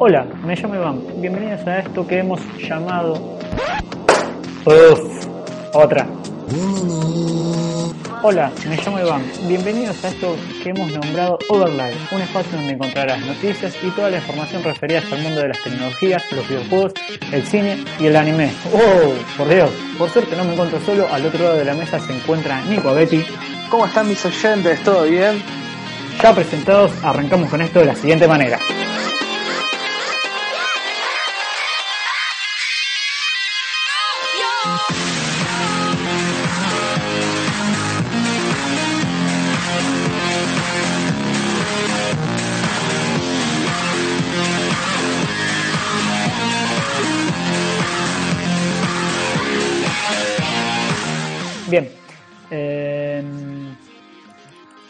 Hola, me llamo Iván. Bienvenidos a esto que hemos llamado. Uf, otra. Hola, me llamo Iván. Bienvenidos a esto que hemos nombrado Overlay, un espacio donde encontrarás noticias y toda la información referida al mundo de las tecnologías, los videojuegos, el cine y el anime. ¡Oh! Por Dios, por suerte no me encuentro solo. Al otro lado de la mesa se encuentra Nico Betty. ¿Cómo están mis oyentes? ¿Todo bien? Ya presentados, arrancamos con esto de la siguiente manera.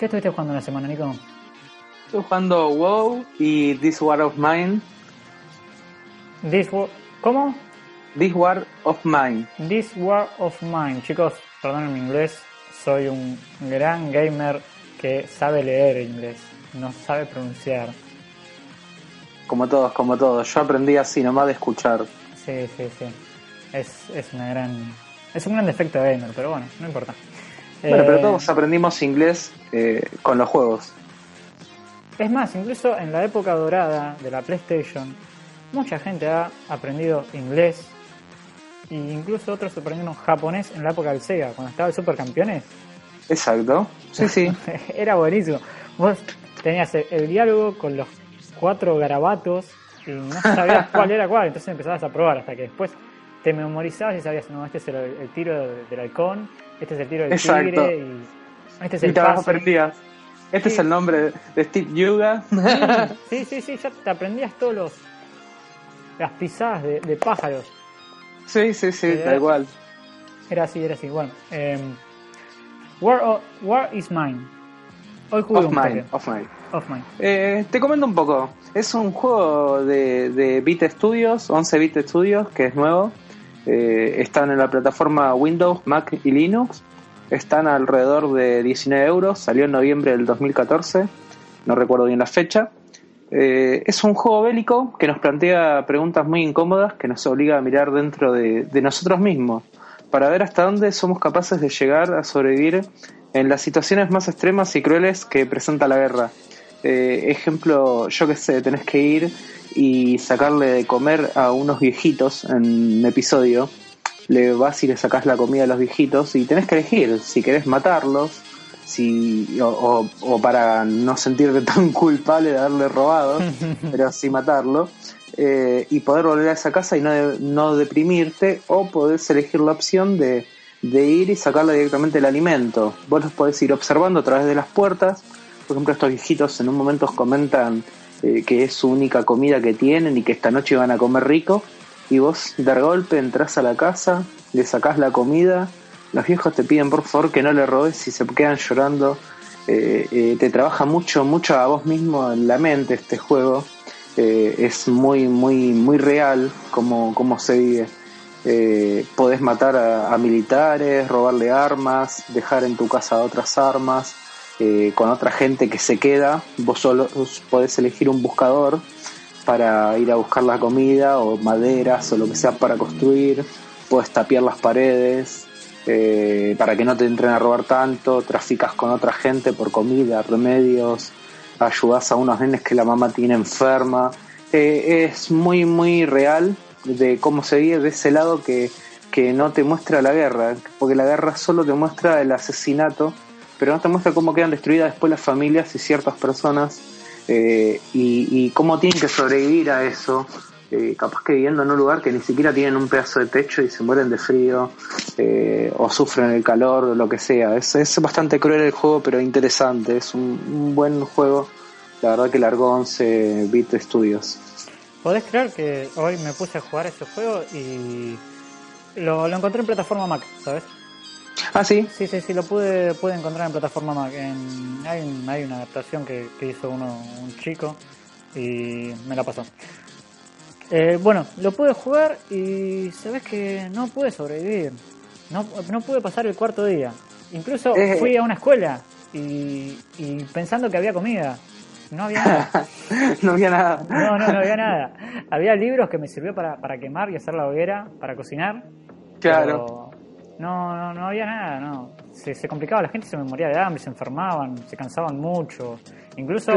Estuviste jugando la semana, Nico? Estoy jugando WoW y This War of Mine. This War... ¿Cómo? This War of Mine. This War of Mine. Chicos, perdonen mi inglés. Soy un gran gamer que sabe leer inglés. No sabe pronunciar. Como todos, como todos. Yo aprendí así, nomás de escuchar. Sí, sí, sí. Es, es una gran es un gran defecto de gamer, pero bueno, no importa. Bueno, pero eh, todos aprendimos inglés eh, con los juegos. Es más, incluso en la época dorada de la PlayStation, mucha gente ha aprendido inglés e incluso otros aprendieron japonés en la época del Sega, cuando estaba el Supercampeones. Exacto, sí, sí. Era buenísimo. Vos tenías el, diálogo con los cuatro garabatos y no sabías cuál era cuál, entonces empezabas a probar hasta que después te memorizabas y sabías, no, este es el, tiro del halcón, este es el tiro del tigre y este es el y te aprendías. Este es el nombre de Steve Yuga. Sí, sí, sí, ya te aprendías todos los las pisadas de, pájaros. Sí, sí, sí, tal cual. Era así, era así. Bueno, eh, War, is Mine. Hoy jugué of mine, of Mine. Of mine. Eh, te comento un poco. Es un juego de, de Bit Studios, 11 Bit Studios, que es nuevo. Eh, están en la plataforma Windows, Mac y Linux. Están alrededor de 19 euros. Salió en noviembre del 2014. No recuerdo bien la fecha. Eh, es un juego bélico que nos plantea preguntas muy incómodas que nos obliga a mirar dentro de, nosotros mismos para ver hasta dónde somos capaces de llegar a sobrevivir en las situaciones más extremas y crueles que presenta la guerra. Eh, ejemplo, yo que sé, tenés que ir y sacarle de comer a unos viejitos en un episodio. Le vas y le sacas la comida a los viejitos y tenés que elegir si querés matarlos si o, para no sentirte tan culpable de haberle robado, pero sí matarlo. Eh, y poder volver a esa casa y no, no deprimirte o podés elegir la opción de, de ir y sacarle directamente el alimento. Vos los podés ir observando a través de las puertas. Por ejemplo, estos viejitos en un momento comentan eh, que es su única comida que tienen y que esta noche van a comer rico. Y vos de golpe entras a la casa, le sacás la comida, los viejos te piden por favor que no le robes y se quedan llorando. Eh, eh, te trabaja mucho, mucho a vos mismo en la mente este juego. es muy, muy, muy real como, como se vive. podés matar a, a militares, robarle armas, dejar en tu casa otras armas. Eh, con otra gente que se queda, vos solo podés elegir un buscador para ir a buscar la comida o maderas o lo que sea para construir, puedes tapiar las paredes eh, para que no te entren a robar tanto, traficas con otra gente por comida, remedios, ayudas a unos nenes que la mamá tiene enferma. Eh, es muy, muy real de cómo se vive de ese lado que, que no te muestra la guerra, porque la guerra solo te muestra el asesinato pero no te muestra cómo quedan destruidas después las familias y ciertas personas eh, y, cómo tienen que sobrevivir a eso eh, capaz que viviendo en un lugar que ni siquiera tienen un pedazo de techo y se mueren de frío eh, o sufren el calor o lo que sea. Es, es bastante cruel el juego, pero interesante. Es un, buen juego. La verdad que largó 11 Bit Studios. ¿Podés creer que hoy me puse a jugar ese juego y lo, lo encontré en plataforma Mac, ¿sabes? Ah, sí. Sí, sí, sí, lo pude, pude encontrar en plataforma Mac. En, hay, hay una adaptación que, que hizo uno, un chico y me la pasó. Eh, bueno, lo pude jugar y sabes que no pude sobrevivir. No, no pude pasar el cuarto día. Incluso eh. fui a una escuela y, y pensando que había comida. No había nada. no había nada. No, no, no había nada. Había libros que me sirvió para, para quemar y hacer la hoguera, para cocinar. Claro. No, no, no había nada, no. Se, se complicaba, la gente se me moría de hambre, se enfermaban, se cansaban mucho. Incluso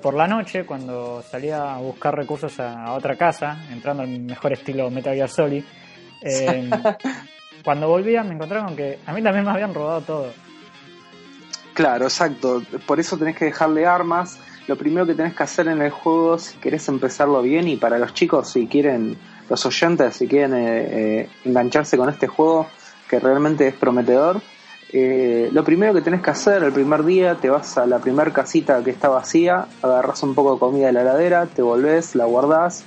por la noche, cuando salía a buscar recursos a, otra casa, entrando al mejor estilo Metal Gear Solid, eh, cuando volvía me encontraba con que a mí también me habían robado todo. Claro, exacto. Por eso tenés que dejarle armas. Lo primero que tenés que hacer en el juego, si querés empezarlo bien, y para los chicos, si quieren, los oyentes, si quieren eh, eh, engancharse con este juego, que realmente es prometedor, eh, lo primero que tenés que hacer el primer día, te vas a la primer casita que está vacía, agarras un poco de comida de la heladera, te volvés, la guardás,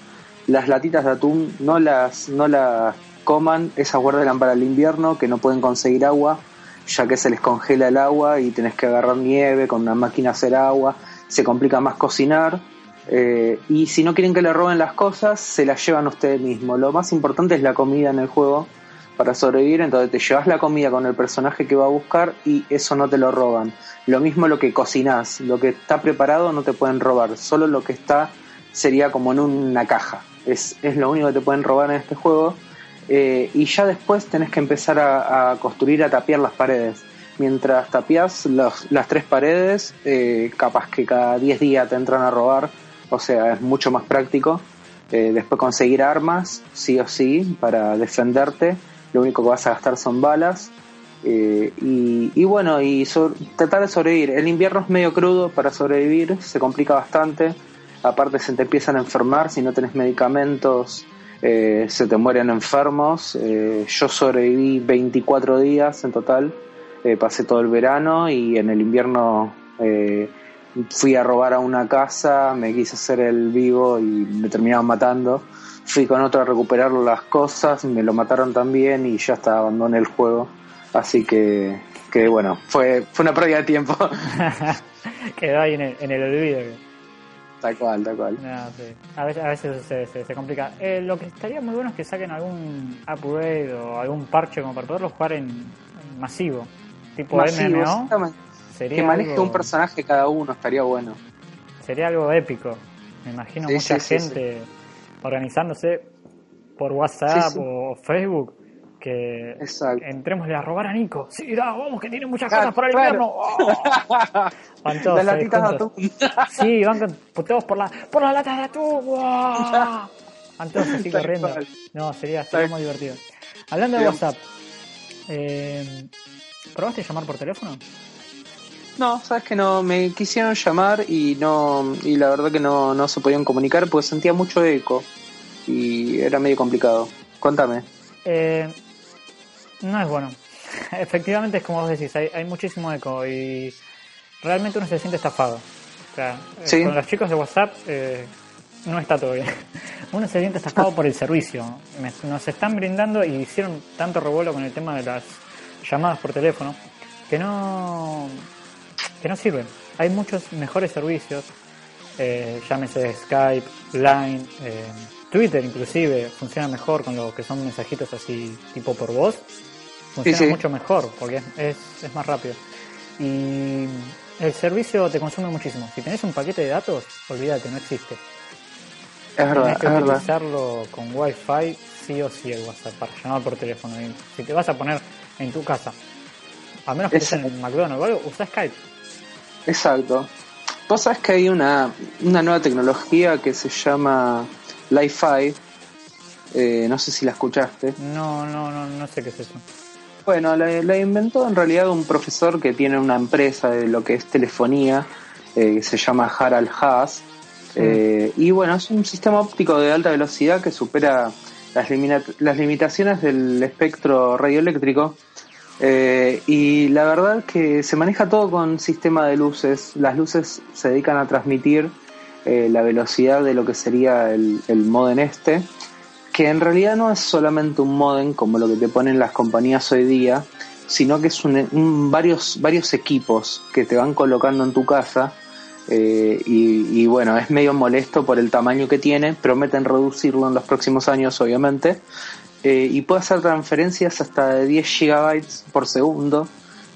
las latitas de atún no las, no las coman, esas guardan para el invierno, que no pueden conseguir agua, ya que se les congela el agua y tenés que agarrar nieve con una máquina hacer agua, se complica más cocinar. Eh, y si no quieren que le roben las cosas, se las llevan ustedes mismos. Lo más importante es la comida en el juego para sobrevivir, entonces te llevas la comida con el personaje que va a buscar y eso no te lo roban. Lo mismo lo que cocinas, lo que está preparado no te pueden robar, solo lo que está sería como en una caja. Es, es lo único que te pueden robar en este juego. Eh, y ya después tenés que empezar a, construir, a tapiar las paredes. Mientras tapias las tres paredes, eh, capaz que cada 10 días te entran a robar, o sea, es mucho más práctico. Eh, después conseguir armas, sí o sí, para defenderte lo único que vas a gastar son balas. Eh, y, bueno, y tratar de sobrevivir. El invierno es medio crudo para sobrevivir, se complica bastante. Aparte se te empiezan a enfermar, si no tenés medicamentos eh, se te mueren enfermos. Yo sobreviví 24 días en total, pasé todo el verano y en el invierno fui a robar a una casa, me quise hacer el vivo y me terminaban matando fui con otro a recuperar las cosas, me lo mataron también y ya hasta abandoné el juego. Así que, que bueno, fue, fue una pérdida de tiempo. Quedó ahí en el, en el olvido. Tal cual, tal cual. a veces, a veces se, se, complica. Eh, lo que estaría muy bueno es que saquen algún upgrade o algún parche como para poderlo jugar en, masivo. Tipo MMO. Sería que maneje un personaje cada uno, estaría bueno. Sería algo épico. Me imagino mucha gente organizándose por WhatsApp o Facebook que entremos a robar a Nico. Sí, da, vamos, que tiene muchas cosas para el invierno. van todos las latitas de atún. Sí, van todos por la, por las latas de atún. Van todos así corriendo. No, sería, sería muy divertido. Hablando de WhatsApp, eh, ¿probaste llamar por teléfono? No, sabes que no, me quisieron llamar y no y la verdad que no, no se podían comunicar porque sentía mucho eco y era medio complicado. Cuéntame. Eh, no es bueno. Efectivamente es como vos decís, hay, hay muchísimo eco y realmente uno se siente estafado. O sea, eh, con los chicos de WhatsApp eh, no está todo bien. Uno se siente estafado por el servicio. Nos están brindando y hicieron tanto revuelo con el tema de las llamadas por teléfono que no que no sirven. Hay muchos mejores servicios, eh, llámese Skype, Line, eh, Twitter inclusive, funciona mejor con lo que son mensajitos así tipo por voz. Funciona mucho mejor porque es, es, más rápido. Y el servicio te consume muchísimo. Si tenés un paquete de datos, olvídate, no existe. Es verdad, que utilizarlo con Wi-Fi sí o sí el WhatsApp para llamar por teléfono. si te vas a poner en tu casa, a menos que estés en McDonald's o algo, usa Skype. Exacto. Vos sabés que hay una, una nueva tecnología que se llama Li-Fi. Eh, no sé si la escuchaste. No, no, no, no sé qué es eso. Bueno, la, inventó en realidad un profesor que tiene una empresa de lo que es telefonía, eh, que se llama Harald Haas. Eh, y bueno, es un sistema óptico de alta velocidad que supera las, las limitaciones del espectro radioeléctrico. Eh, y la verdad que se maneja todo con sistema de luces. Las luces se dedican a transmitir eh, la velocidad de lo que sería el, modem este, que en realidad no es solamente un modem como lo que te ponen las compañías hoy día, sino que es un, varios, varios equipos que te van colocando en tu casa. Eh, y, bueno, es medio molesto por el tamaño que tiene, prometen reducirlo en los próximos años, obviamente, eh, y puede hacer transferencias hasta de 10 gigabytes por segundo,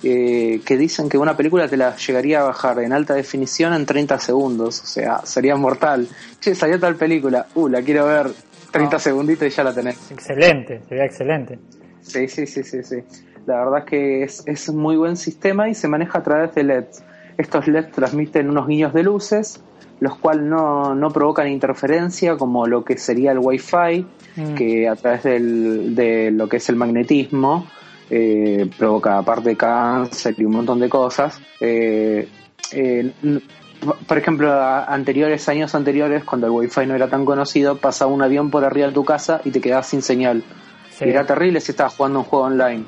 eh, que dicen que una película te la llegaría a bajar en alta definición en 30 segundos, o sea, sería mortal. Che, salió tal película, uh, la quiero ver 30 ah. segunditos y ya la tenés. Excelente, sería excelente. Sí, sí, sí, sí, sí. La verdad es que es, es un muy buen sistema y se maneja a través de LEDs. Estos LEDs transmiten unos guiños de luces, los cuales no, no provocan interferencia como lo que sería el Wi-Fi, mm. que a través del, de lo que es el magnetismo eh, provoca aparte cáncer y un montón de cosas. Eh, eh, por ejemplo, anteriores años anteriores, cuando el Wi-Fi no era tan conocido, pasaba un avión por arriba de tu casa y te quedabas sin señal. era terrible si estabas jugando un juego online.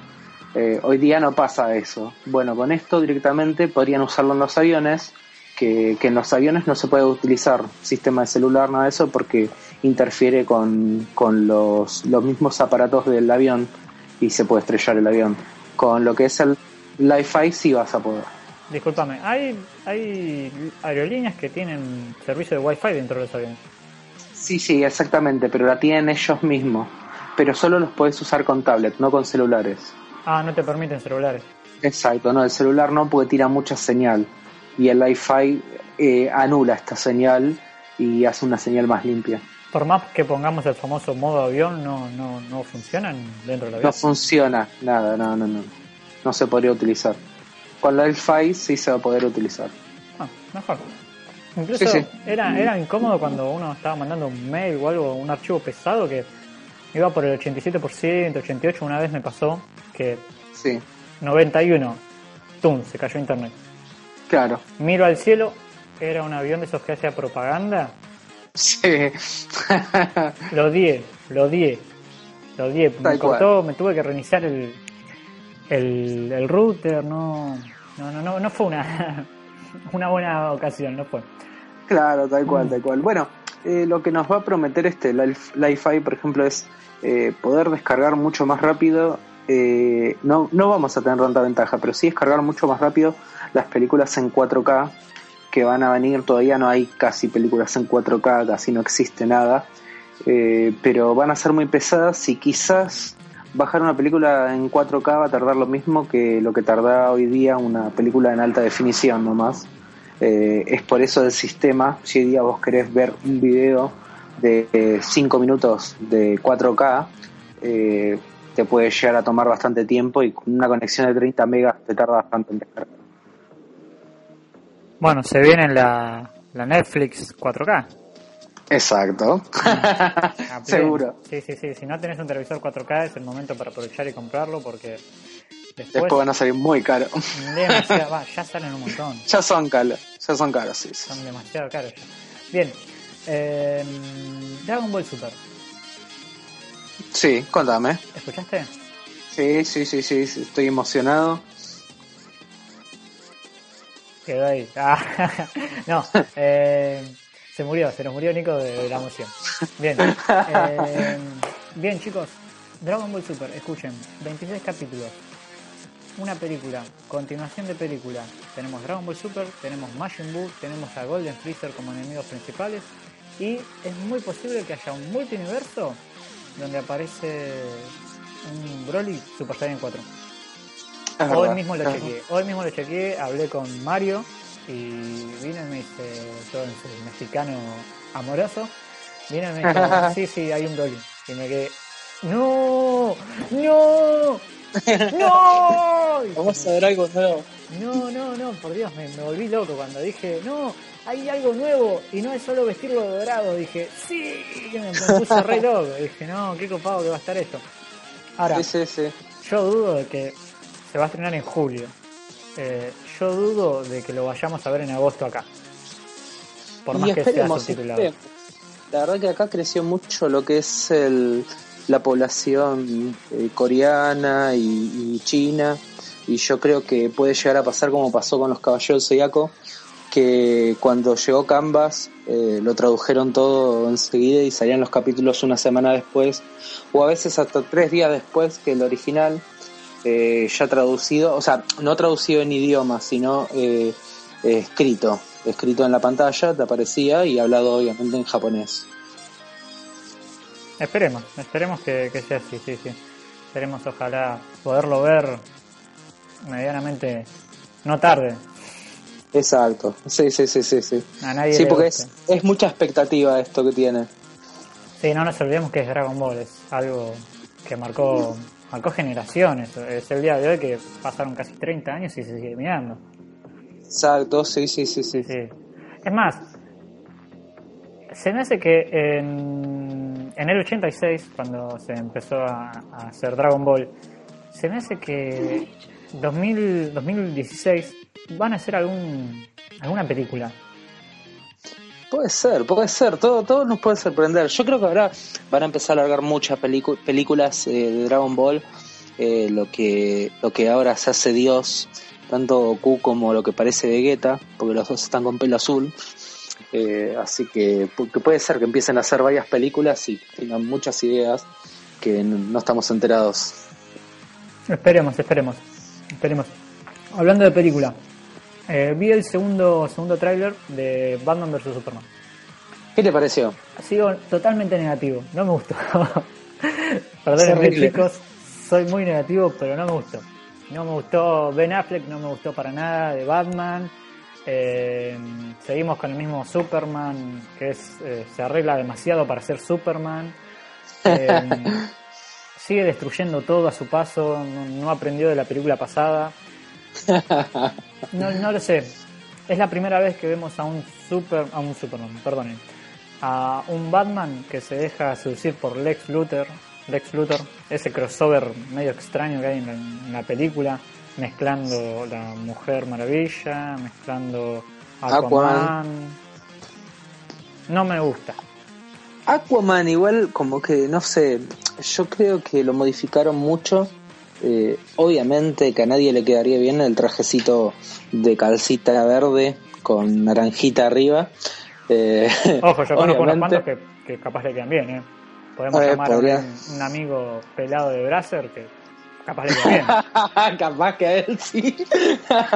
Eh, hoy día no pasa eso. Bueno, con esto directamente podrían usarlo en los aviones, que, en los aviones no se puede utilizar sistema de celular, nada de eso, porque interfiere con, los, los mismos aparatos del avión y se puede estrellar el avión. Con lo que es el Wi-Fi sí vas a poder. Disculpame, ¿hay, ¿hay aerolíneas que tienen servicio de Wi-Fi dentro de los aviones? Sí, sí, exactamente, pero la tienen ellos mismos. Pero solo los puedes usar con tablet, no con celulares. Ah, no te permiten celulares. Exacto, no, el celular no porque tira mucha señal y el Wi-Fi eh, anula esta señal y hace una señal más limpia. Por más que pongamos el famoso modo avión, no, no, no funcionan dentro del avión. No funciona, nada, no, no, no. No se podría utilizar. Con el Wi-Fi sí se va a poder utilizar. Ah, mejor. Incluso Era, era incómodo cuando uno estaba mandando un mail o algo, un archivo pesado que iba por el 87%, 88%. Una vez me pasó que sí. 91, ¡tum! Se cayó internet. Claro. Miro al cielo, era un avión de esos que hacía propaganda. Sí. lo odié, lo odié. Lo odié. Me cortó, me tuve que reiniciar el, el, el router, no, no, no, no, no fue una, una buena ocasión, no fue. Claro, tal cual, tal cual. Bueno, eh, lo que nos va a prometer este Li-Fi, por ejemplo, es eh, poder descargar mucho más rápido eh, no, no vamos a tener tanta ventaja, pero sí descargar mucho más rápido las películas en 4K que van a venir. Todavía no hay casi películas en 4K, casi no existe nada, eh, pero van a ser muy pesadas y quizás bajar una película en 4K va a tardar lo mismo que lo que tarda hoy día una película en alta definición nomás. Eh, es por eso el sistema, si hoy día vos querés ver un video de 5 minutos de 4K, eh, te puede llegar a tomar bastante tiempo y con una conexión de 30 megas te tarda bastante en descargar. Bueno, se viene la, la Netflix 4K. Exacto. Seguro. Sí, sí, sí. Si no tenés un televisor 4K es el momento para aprovechar y comprarlo porque después, van a salir muy caros. ya salen un montón. Ya son caros, ya son caros, sí. Son demasiado caros ya. Bien. Eh, Dragon Ball Super. Sí, contame. ¿Escuchaste? Sí, sí, sí, sí, estoy emocionado. Quedó ahí. Ah, no, eh, se murió, se nos murió Nico de, la emoción. Bien, eh, bien chicos, Dragon Ball Super, escuchen, 26 capítulos, una película, continuación de película. Tenemos Dragon Ball Super, tenemos Majin Buu, tenemos a Golden Freezer como enemigos principales y es muy posible que haya un multiverso donde aparece un Broly Super Saiyan 4. Hoy mismo lo chequeé, hoy mismo lo chequeé, hablé con Mario y vino y me dice, todo en su mexicano amoroso, vino y me dijo, sí, sí, hay un Broly. Y me quedé, no, no, no. Vamos a ver algo nuevo. No, no, no, por Dios, me, me volví loco cuando dije, no, hay algo nuevo y no es solo vestirlo de dorado. Dije, sí, que me puse re loco. Dije, no, qué copado que va a estar esto. Ahora, yo dudo de que se va a estrenar en julio. Eh, yo dudo de que lo vayamos a ver en agosto acá. por más que sea subtitulado. La verdad que acá creció mucho lo que es el, la población eh, coreana y, china y yo creo que puede llegar a pasar como pasó con los caballeros Zodiaco que cuando llegó Canvas eh, lo tradujeron todo enseguida y salían los capítulos una semana después o a veces hasta tres días después que el original eh, ya traducido, o sea, no traducido en idioma, sino eh, escrito, escrito en la pantalla, te aparecía y hablado obviamente en japonés. Esperemos, esperemos que, que sea así, sí, sí. Esperemos ojalá poderlo ver medianamente no tarde, Exacto, sí, sí, sí, sí. Sí, sí porque es, es, mucha expectativa esto que tiene. Sí, no nos olvidemos que es Dragon Ball, es algo que marcó, marcó generaciones. Es el día de hoy que pasaron casi 30 años y se sigue mirando. Exacto, sí, sí, sí, sí. Es más, se me hace que en, en el 86, cuando se empezó a, hacer Dragon Ball, se me hace que 2000, 2016 van a hacer algún alguna película. Puede ser, puede ser, todo, todo nos puede sorprender. Yo creo que ahora van a empezar a largar muchas películas eh, de Dragon Ball, eh, lo que lo que ahora se hace Dios, tanto Goku como lo que parece Vegeta, porque los dos están con pelo azul. Eh, así que, que, puede ser que empiecen a hacer varias películas y tengan muchas ideas que no estamos enterados. Esperemos, esperemos, esperemos. Hablando de película, eh, vi el segundo segundo tráiler de Batman vs Superman. ¿Qué te pareció? Ha sido totalmente negativo, no me gustó. Perdónenme chicos, soy muy negativo, pero no me gustó. No me gustó Ben Affleck, no me gustó para nada de Batman. Eh, seguimos con el mismo Superman, que es eh, se arregla demasiado para ser Superman. sigue destruyendo todo a su paso, no aprendió de la película pasada. No, no lo sé. Es la primera vez que vemos a un super, a un Superman, perdonen, a un Batman que se deja seducir por Lex Luthor, Lex Luthor, ese crossover medio extraño que hay en la, película, mezclando la Mujer Maravilla, mezclando Aquaman. No me gusta. Aquaman igual como que no sé, yo creo que lo modificaron mucho eh, obviamente que a nadie le quedaría bien el trajecito de calcita verde con naranjita arriba. Eh, Ojo, yo conozco unos cuantos que, capaz le quedan bien, ¿eh? Podemos eh, llamar a un, amigo pelado de Brasser que capaz bien. que a él sí.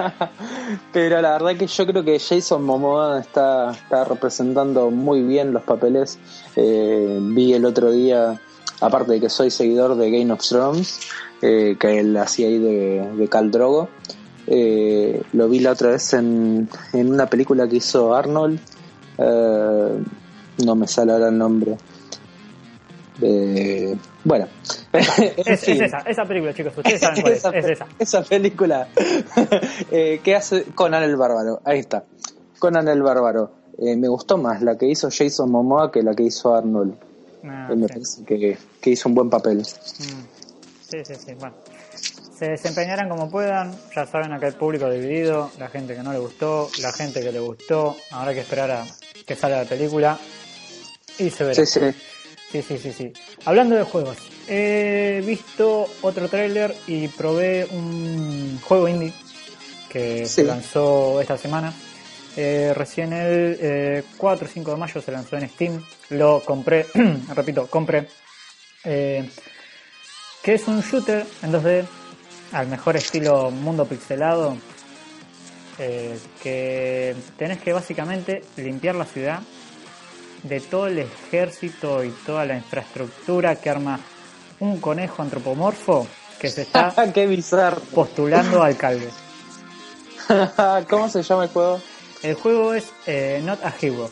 Pero la verdad que yo creo que Jason Momoa está, está representando muy bien los papeles. vi el otro día, aparte de que soy seguidor de Game of Thrones, eh, que él hacía ahí de, de Cal Drogo. Eh, lo vi la otra vez en, en una película que hizo Arnold. Eh, no me sale ahora el nombre. Bueno, es, esa, esa película, chicos. Ustedes saben cuál es. Esa, es esa. esa película que hace Conan el Bárbaro. Ahí está. Conan el Bárbaro. me gustó más la que hizo Jason Momoa que la que hizo Arnold. Ah, me parece que, que, hizo un buen papel. Mm. Sí, sí, sí. Bueno, se desempeñarán como puedan. Ya saben, acá el público dividido. La gente que no le gustó, la gente que le gustó. Habrá que esperar a que salga la película. Y se verá. Sí, sí. Sí, sí, sí, sí. Hablando de juegos, he visto otro tráiler y probé un juego indie que se lanzó esta semana. Eh, recién el 4 o 5 de mayo se lanzó en Steam. Lo compré, repito, compré. Eh, que es un shooter en 2D al mejor estilo mundo pixelado, eh, que tenés que básicamente limpiar la ciudad de todo el ejército y toda la infraestructura que arma un conejo antropomorfo que se está postulando alcalde. ¿Cómo se llama el juego? El juego es eh, Not a Hero.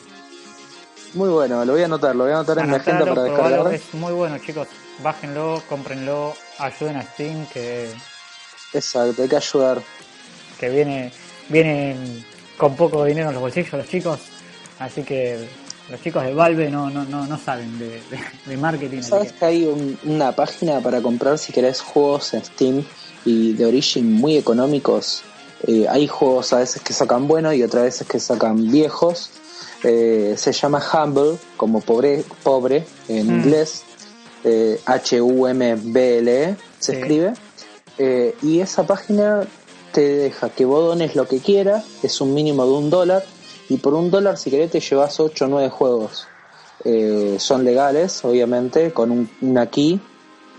Muy bueno, lo voy a anotar, lo voy a anotar en la agenda para descargar. Es muy bueno, chicos. Bájenlo, cómprenlo, ayuden a Steam que. Exacto, hay que ayudar. Que viene, vienen con poco dinero en los bolsillos los chicos, así que los chicos de Valve no, no, no, no saben de, de, marketing. ¿Sabes que hay una página para comprar si querés juegos en Steam y de origen muy económicos? Eh, hay juegos a veces que sacan buenos y otras veces que sacan viejos Eh, se llama Humble, como pobre, pobre en Mm. inglés. eh, H-U-M-B-L-E se Sí. escribe. Eh, y esa página te deja que vos dones lo que quieras, es un mínimo de un dólar. Y por un dólar, si querés, te llevas 8 o 9 juegos. Eh, son legales, obviamente, con un, una key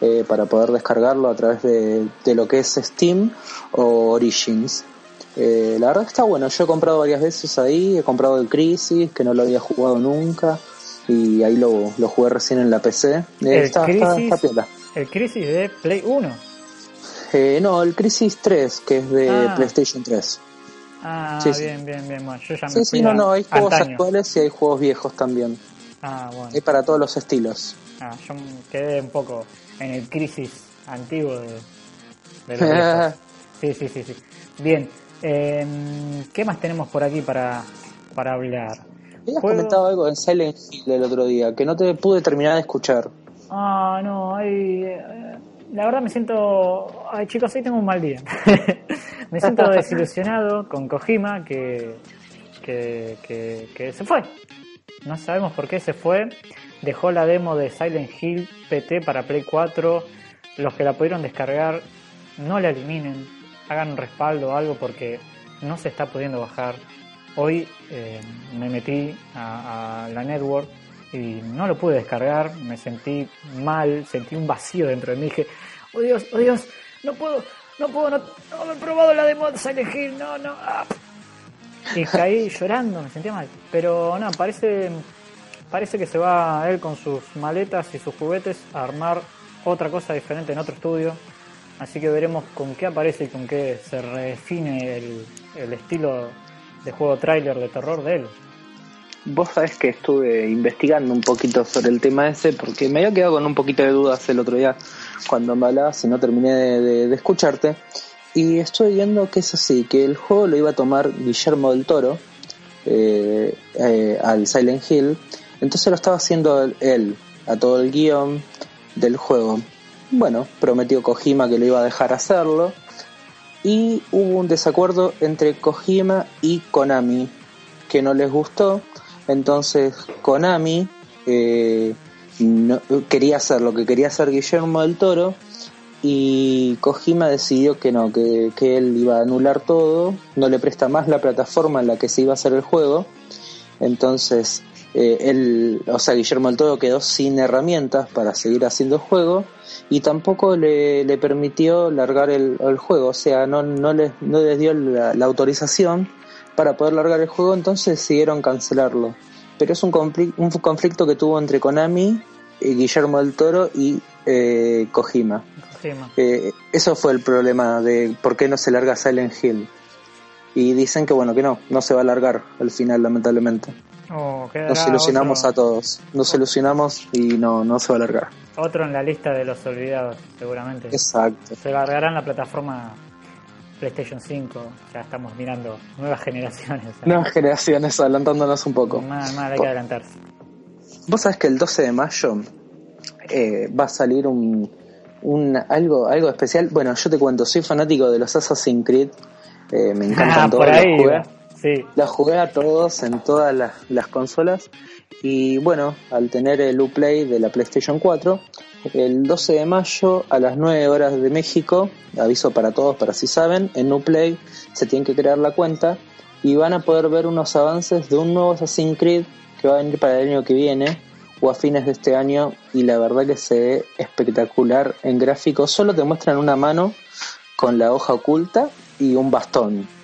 eh, para poder descargarlo a través de, de lo que es Steam o Origins. Eh, la verdad está bueno, yo he comprado varias veces ahí, he comprado el Crisis, que no lo había jugado nunca, y ahí lo, lo jugué recién en la PC. Eh, El está, está- Crisis- está piola. El Crisis de Play 1. Eh, no, el Crisis 3, que es de Ah. PlayStation 3. Ah, Sí, sí. bien, bien, bien. Bueno, yo ya me Sí, sí, no, no, hay juegos antaño. actuales y hay juegos viejos también. Ah, bueno. Hay para todos los estilos. Ah, yo quedé un poco en el Crisis antiguo de, de los viejos. Sí, sí, sí, sí. Bien. em, ¿Qué más tenemos por aquí para, para hablar? Habías comentado algo en Silent Hill el otro día, que no te pude terminar de escuchar. Ah, no, hay, eh, la verdad me siento... Ay, chicos, hoy tengo un mal día. me siento desilusionado con Kojima que, que, se fue. No sabemos por qué se fue. Dejó la demo de Silent Hill PT para Play 4. Los que la pudieron descargar, no la eliminen. Hagan un respaldo o algo porque no se está pudiendo bajar. Hoy eh, me metí a, a la network y no lo pude descargar. Me sentí mal, sentí un vacío dentro de mí. Dije, oh Dios, oh Dios, no puedo, no puedo, no, no haber probado la de Silent Hill, no, no. ah". Y caí llorando, me sentía mal. Pero no, parece, parece que se va él con sus maletas y sus juguetes a armar otra cosa diferente en otro estudio. Así que veremos con qué aparece y con qué se redefine el, el estilo de juego tráiler de terror de él. Vos sabés que estuve investigando un poquito sobre el tema ese porque me había quedado con un poquito de dudas el otro día cuando me hablabas y no terminé de, escucharte. Y estuve viendo que es así, que el juego lo iba a tomar Guillermo del Toro eh, eh, al Silent Hill. Entonces lo estaba haciendo él, a todo el guion del juego. Bueno, prometió Kojima que lo iba a dejar hacerlo. Y hubo un desacuerdo entre Kojima y Konami que no les gustó. Entonces Konami eh, no- quería hacer lo que quería hacer Guillermo del Toro y Kojima decidió que no, que, que él iba a anular todo, no le presta más la plataforma en la que se iba a hacer el juego. Entonces eh, él, o sea, Guillermo del Toro quedó sin herramientas para seguir haciendo el juego y tampoco le, le permitió largar el, juego, o sea, no, no, les, no les dio la, la autorización para poder largar el juego, entonces decidieron cancelarlo. Pero es un, confli- un conflicto que tuvo entre Konami, eh, Guillermo del Toro y eh, Kojima. Kojima. Eh, eso fue el problema de por qué no se larga Silent Hill. Y dicen que bueno, que no, no se va a largar al final, lamentablemente. Oh, Nos ilusionamos otro, a todos. Nos ilusionamos y no, no se va a largar. otro en la lista de los olvidados, seguramente. Exacto. Se largará en la plataforma PlayStation 5. Ya estamos mirando nuevas generaciones. Nuevas generaciones adelantándonos un poco. Mal, mal, hay que adelantarse. Vos sabés que el 12 de mayo eh, va a salir un, un algo algo especial. Bueno, yo te cuento, soy fanático de los Assassin's Creed. eh, me encantan Ah, todos los jugué. Sí. Los jugué a todos en todas las, las consolas. Y bueno, al tener el Uplay de la PlayStation 4, el 12 de mayo a las 9 horas de México, aviso para todos, para si saben, en Uplay se tienen que crear la cuenta y van a poder ver unos avances de un nuevo Assassin's Creed que va a venir para el año que viene o a fines de este año y la verdad que se ve espectacular en gráficos. Solo te muestran una mano con la hoja oculta y un bastón.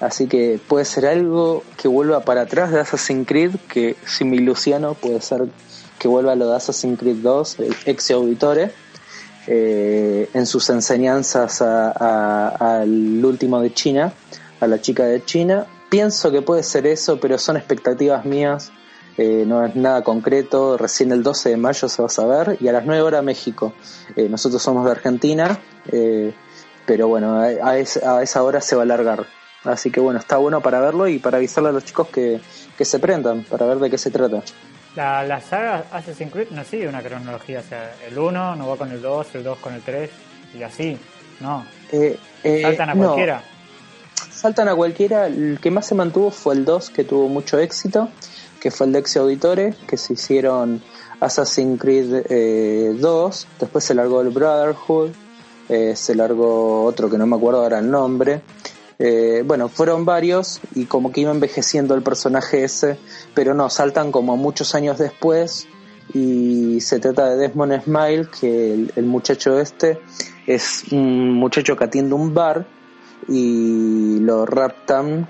Así que puede ser algo que vuelva para atrás de Assassin's Creed, que si me ilusiono puede ser que vuelva a lo de Assassin's Creed 2, el ex auditore, eh, en sus enseñanzas a- al último de China, a la chica de China. Pienso que puede ser eso, pero son expectativas mías, eh, no es nada concreto. Recién el 12 de mayo se va a saber y a las 9 horas México. Eh, nosotros somos de Argentina, pero bueno, a, a esa hora se va a alargar. Así que bueno, está bueno para verlo y para avisarle a los chicos que, que se prendan, para ver de qué se trata. La, la saga Assassin's Creed no sigue una cronología. O sea, el 1 no va con el 2, el 2 con el 3 y así. No. Eh, eh, Saltan a no, cualquiera. saltan a cualquiera. El que más se mantuvo fue el 2, que tuvo mucho éxito, que fue el Lexi Auditore, que se hicieron Assassin's Creed 2, después se largó el Brotherhood, se largó otro que no me acuerdo ahora el nombre. Bueno, fueron varios y como que iba envejeciendo el personaje ese, pero no, saltan como muchos años después y se trata de Desmond Smile, que el, muchacho este es un muchacho que atiende un bar y lo raptan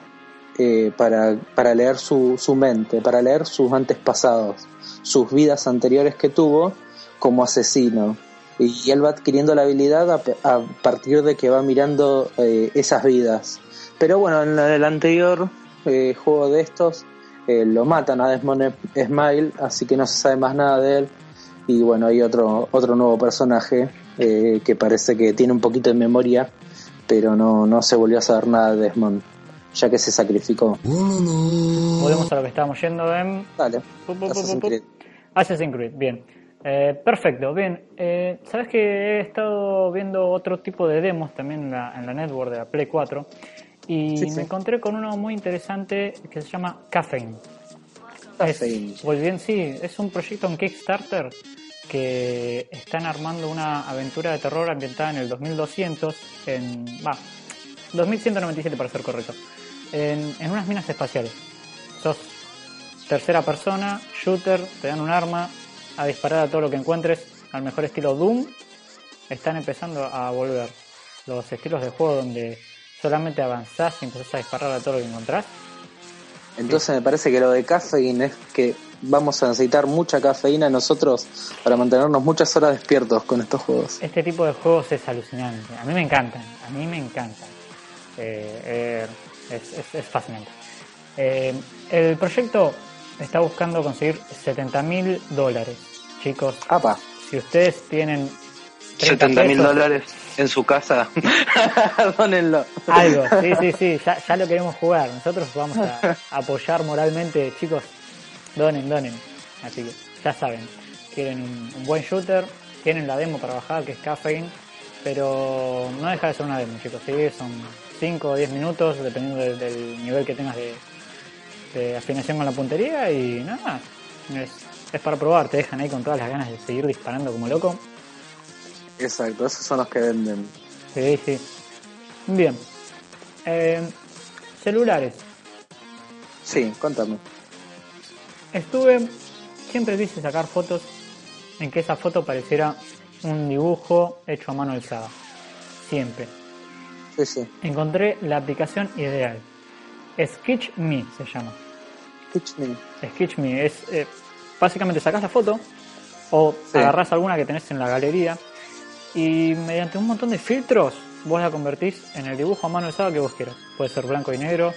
eh, para, para, leer su, su mente, para leer sus antepasados, sus vidas anteriores que tuvo como asesino. Y él va adquiriendo la habilidad a, partir de que va mirando eh, esas vidas. Pero bueno, en el anterior eh, juego de estos eh, lo matan a Desmond Smile, así que no se sabe más nada de él. Y bueno, hay otro, otro nuevo personaje eh, que parece que tiene un poquito de memoria, pero no, no se volvió a saber nada de Desmond, ya que se sacrificó. Volvemos a lo que estábamos yendo en... Dale. Assassin's Creed. bien. Eh, perfecto, bien. Sabes que he estado viendo otro tipo de demos también en la, en la network de la Play 4 y me encontré con uno muy interesante que se llama Caffeine. Caffeine. pues bien, sí, es un proyecto en Kickstarter que están armando una aventura de terror ambientada en el 2200, en. va, 2197 para ser correcto, en, en unas minas espaciales. Sos tercera persona, shooter, te dan un arma a disparar a todo lo que encuentres, al mejor estilo Doom. Están empezando a volver los estilos de juego donde solamente avanzás y empezás a disparar a todo lo que encontrás. Entonces me parece que lo de cafeína es que vamos a necesitar mucha cafeína nosotros para mantenernos muchas horas despiertos con estos juegos. Este tipo de juegos es alucinante. A mí me encantan, a mí me encantan. Eh, eh, es, fascinante. Eh, el proyecto está buscando conseguir 70 mil dólares. Chicos, si ustedes tienen 70 mil dólares en su casa, dónenlo. Algo, sí, sí, sí, ya, ya, lo queremos jugar. Nosotros vamos a apoyar moralmente, chicos, donen, donen. Así que ya saben, quieren un, buen shooter, tienen la demo para bajar, que es Caffeine, pero no deja de ser una demo, chicos, ¿sí? son 5 o 10 minutos, dependiendo del nivel que tengas de, de afinación con la puntería y nada, es, es para probar, te dejan ahí con todas las ganas de seguir disparando como loco. Exacto, esos son los que venden. Sí, sí. Bien. Eh, celulares. Sí, contame. Estuve, siempre quise sacar fotos en que esa foto pareciera un dibujo hecho a mano alzada. Siempre. Sí, sí. Encontré la aplicación ideal. Sketch Me se llama. Sketch Me. Sketch Me. Es, eh, básicamente sacas la foto o agarras alguna que tenés en la galería y mediante un montón de filtros vos la convertís en el dibujo a mano alzada que vos quieras. Puede ser blanco y negro,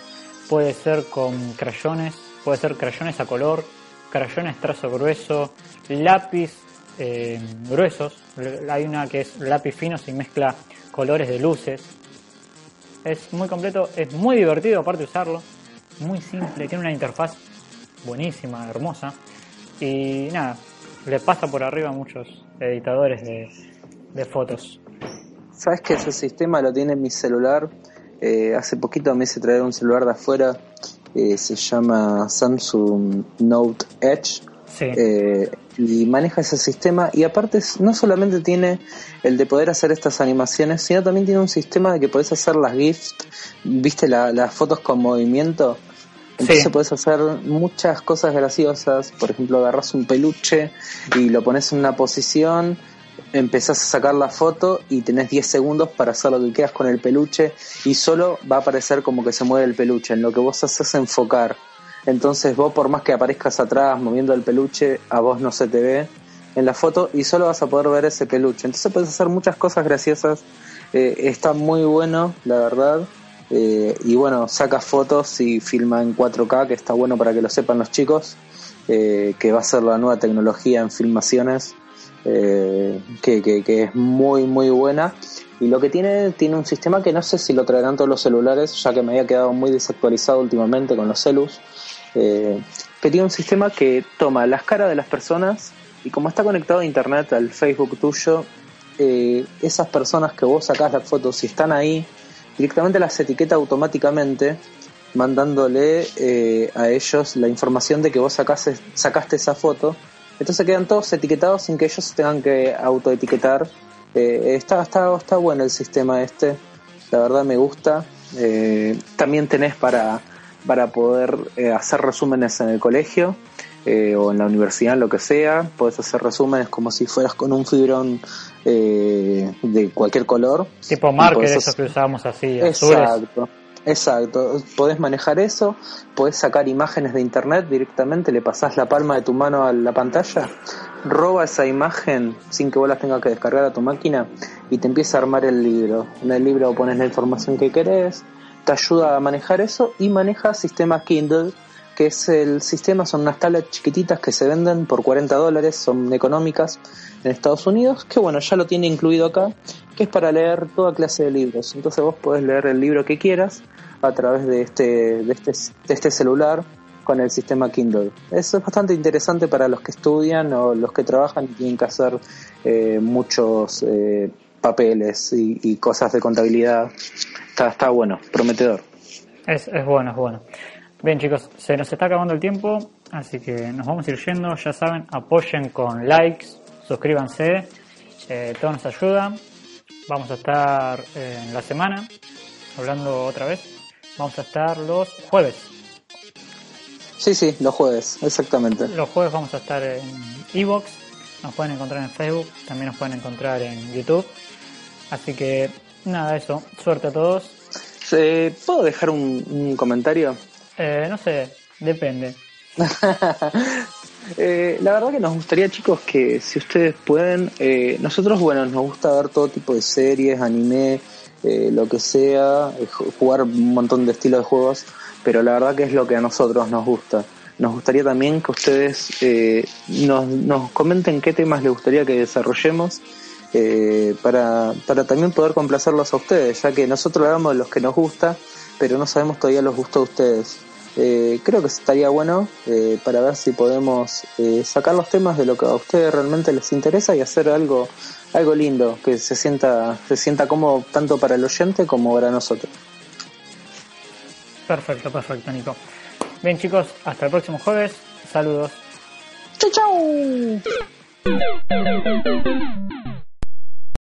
puede ser con crayones, puede ser crayones a color, crayones trazo grueso, lápiz eh, gruesos. Hay una que es lápiz fino y mezcla colores de luces. Es muy completo, es muy divertido aparte de usarlo, muy simple, tiene una interfaz buenísima, hermosa. Y nada, le pasa por arriba a muchos editadores de, de fotos. ¿Sabes que ese sistema lo tiene en mi celular? Eh, hace poquito me hice traer un celular de afuera, eh, se llama Samsung Note Edge. Eh, y maneja ese sistema y aparte no solamente tiene el de poder hacer estas animaciones, sino también tiene un sistema de que podés hacer las GIFs, viste las fotos con movimiento, entonces puedes hacer muchas cosas graciosas, por ejemplo agarras un peluche y lo pones en una posición empezás a sacar la foto y tenés 10 segundos para hacer lo que quieras con el peluche y solo va a aparecer como que se mueve el peluche. En lo que vos haces es enfocar. Entonces vos por más que aparezcas atrás moviendo el peluche, a vos no se te ve en la foto y solo vas a poder ver ese peluche. Entonces puedes hacer muchas cosas graciosas. Eh, está muy bueno, la verdad. Eh, y bueno, saca fotos y filma en 4K, que está bueno para que lo sepan los chicos, eh, que va a ser la nueva tecnología en filmaciones eh, que, que, es muy muy buena y lo que tiene tiene un sistema que no sé si lo traerán todos los celulares ya que me había quedado muy desactualizado últimamente con los celus eh, que tiene un sistema que toma las caras de las personas y como está conectado a internet al Facebook tuyo eh, esas personas que vos sacás las fotos si están ahí directamente las etiqueta automáticamente mandándole eh, a ellos la información de que vos sacaste, sacaste esa foto. Entonces quedan todos etiquetados sin que ellos tengan que autoetiquetar. Eh, está, está, bueno el sistema este, la verdad me gusta. También tenés para, para poder eh, hacer resúmenes en el colegio eh, o en la universidad, lo que sea. Puedes hacer resúmenes como si fueras con un fibrón eh, de cualquier color. Tipo marker, eso que usábamos así, Exacto. Exacto, podés manejar eso, podés sacar imágenes de internet directamente, le pasás la palma de tu mano a la pantalla, roba esa imagen sin que vos la tengas que descargar a tu máquina y te empieza a armar el libro. En el libro pones la información que querés, te ayuda a manejar eso y maneja sistema Kindle, que es el sistema, son unas tablets chiquititas que se venden por 40 dólares, son económicas en Estados Unidos, que bueno, ya lo tiene incluido acá, que es para leer toda clase de libros. Entonces vos podés leer el libro que quieras a través de este, de este, de este celular con el sistema Kindle. Eso es bastante interesante para los que estudian o los que trabajan y tienen que hacer eh, muchos eh, papeles y, y, cosas de contabilidad. Está, está bueno, prometedor. Es, es bueno, es bueno. Bien chicos, se nos está acabando el tiempo, así que nos vamos a ir yendo. Ya saben, apoyen con likes, suscríbanse, eh, todo nos ayuda. Vamos a estar eh, en la semana, hablando otra vez. Vamos a estar los jueves. Sí, sí, los jueves, exactamente. Los jueves vamos a estar en Evox, nos pueden encontrar en Facebook, también nos pueden encontrar en YouTube. Así que nada, eso. Suerte a todos. Eh, ¿Puedo dejar un, un comentario? Eh, no sé, depende. eh, la verdad que nos gustaría, chicos, que si ustedes pueden, eh, nosotros, bueno, nos gusta ver todo tipo de series, anime, eh, lo que sea, eh, jugar un montón de estilos de juegos, pero la verdad que es lo que a nosotros nos gusta. Nos gustaría también que ustedes eh, nos, nos comenten qué temas les gustaría que desarrollemos. Eh, para, para también poder complacerlos a ustedes, ya que nosotros hablamos de los que nos gusta, pero no sabemos todavía los gustos de ustedes. Eh, creo que estaría bueno eh, para ver si podemos eh, sacar los temas de lo que a ustedes realmente les interesa y hacer algo algo lindo que se sienta se sienta como tanto para el oyente como para nosotros. Perfecto, perfecto, Nico. Bien chicos, hasta el próximo jueves. Saludos. Chau, chau.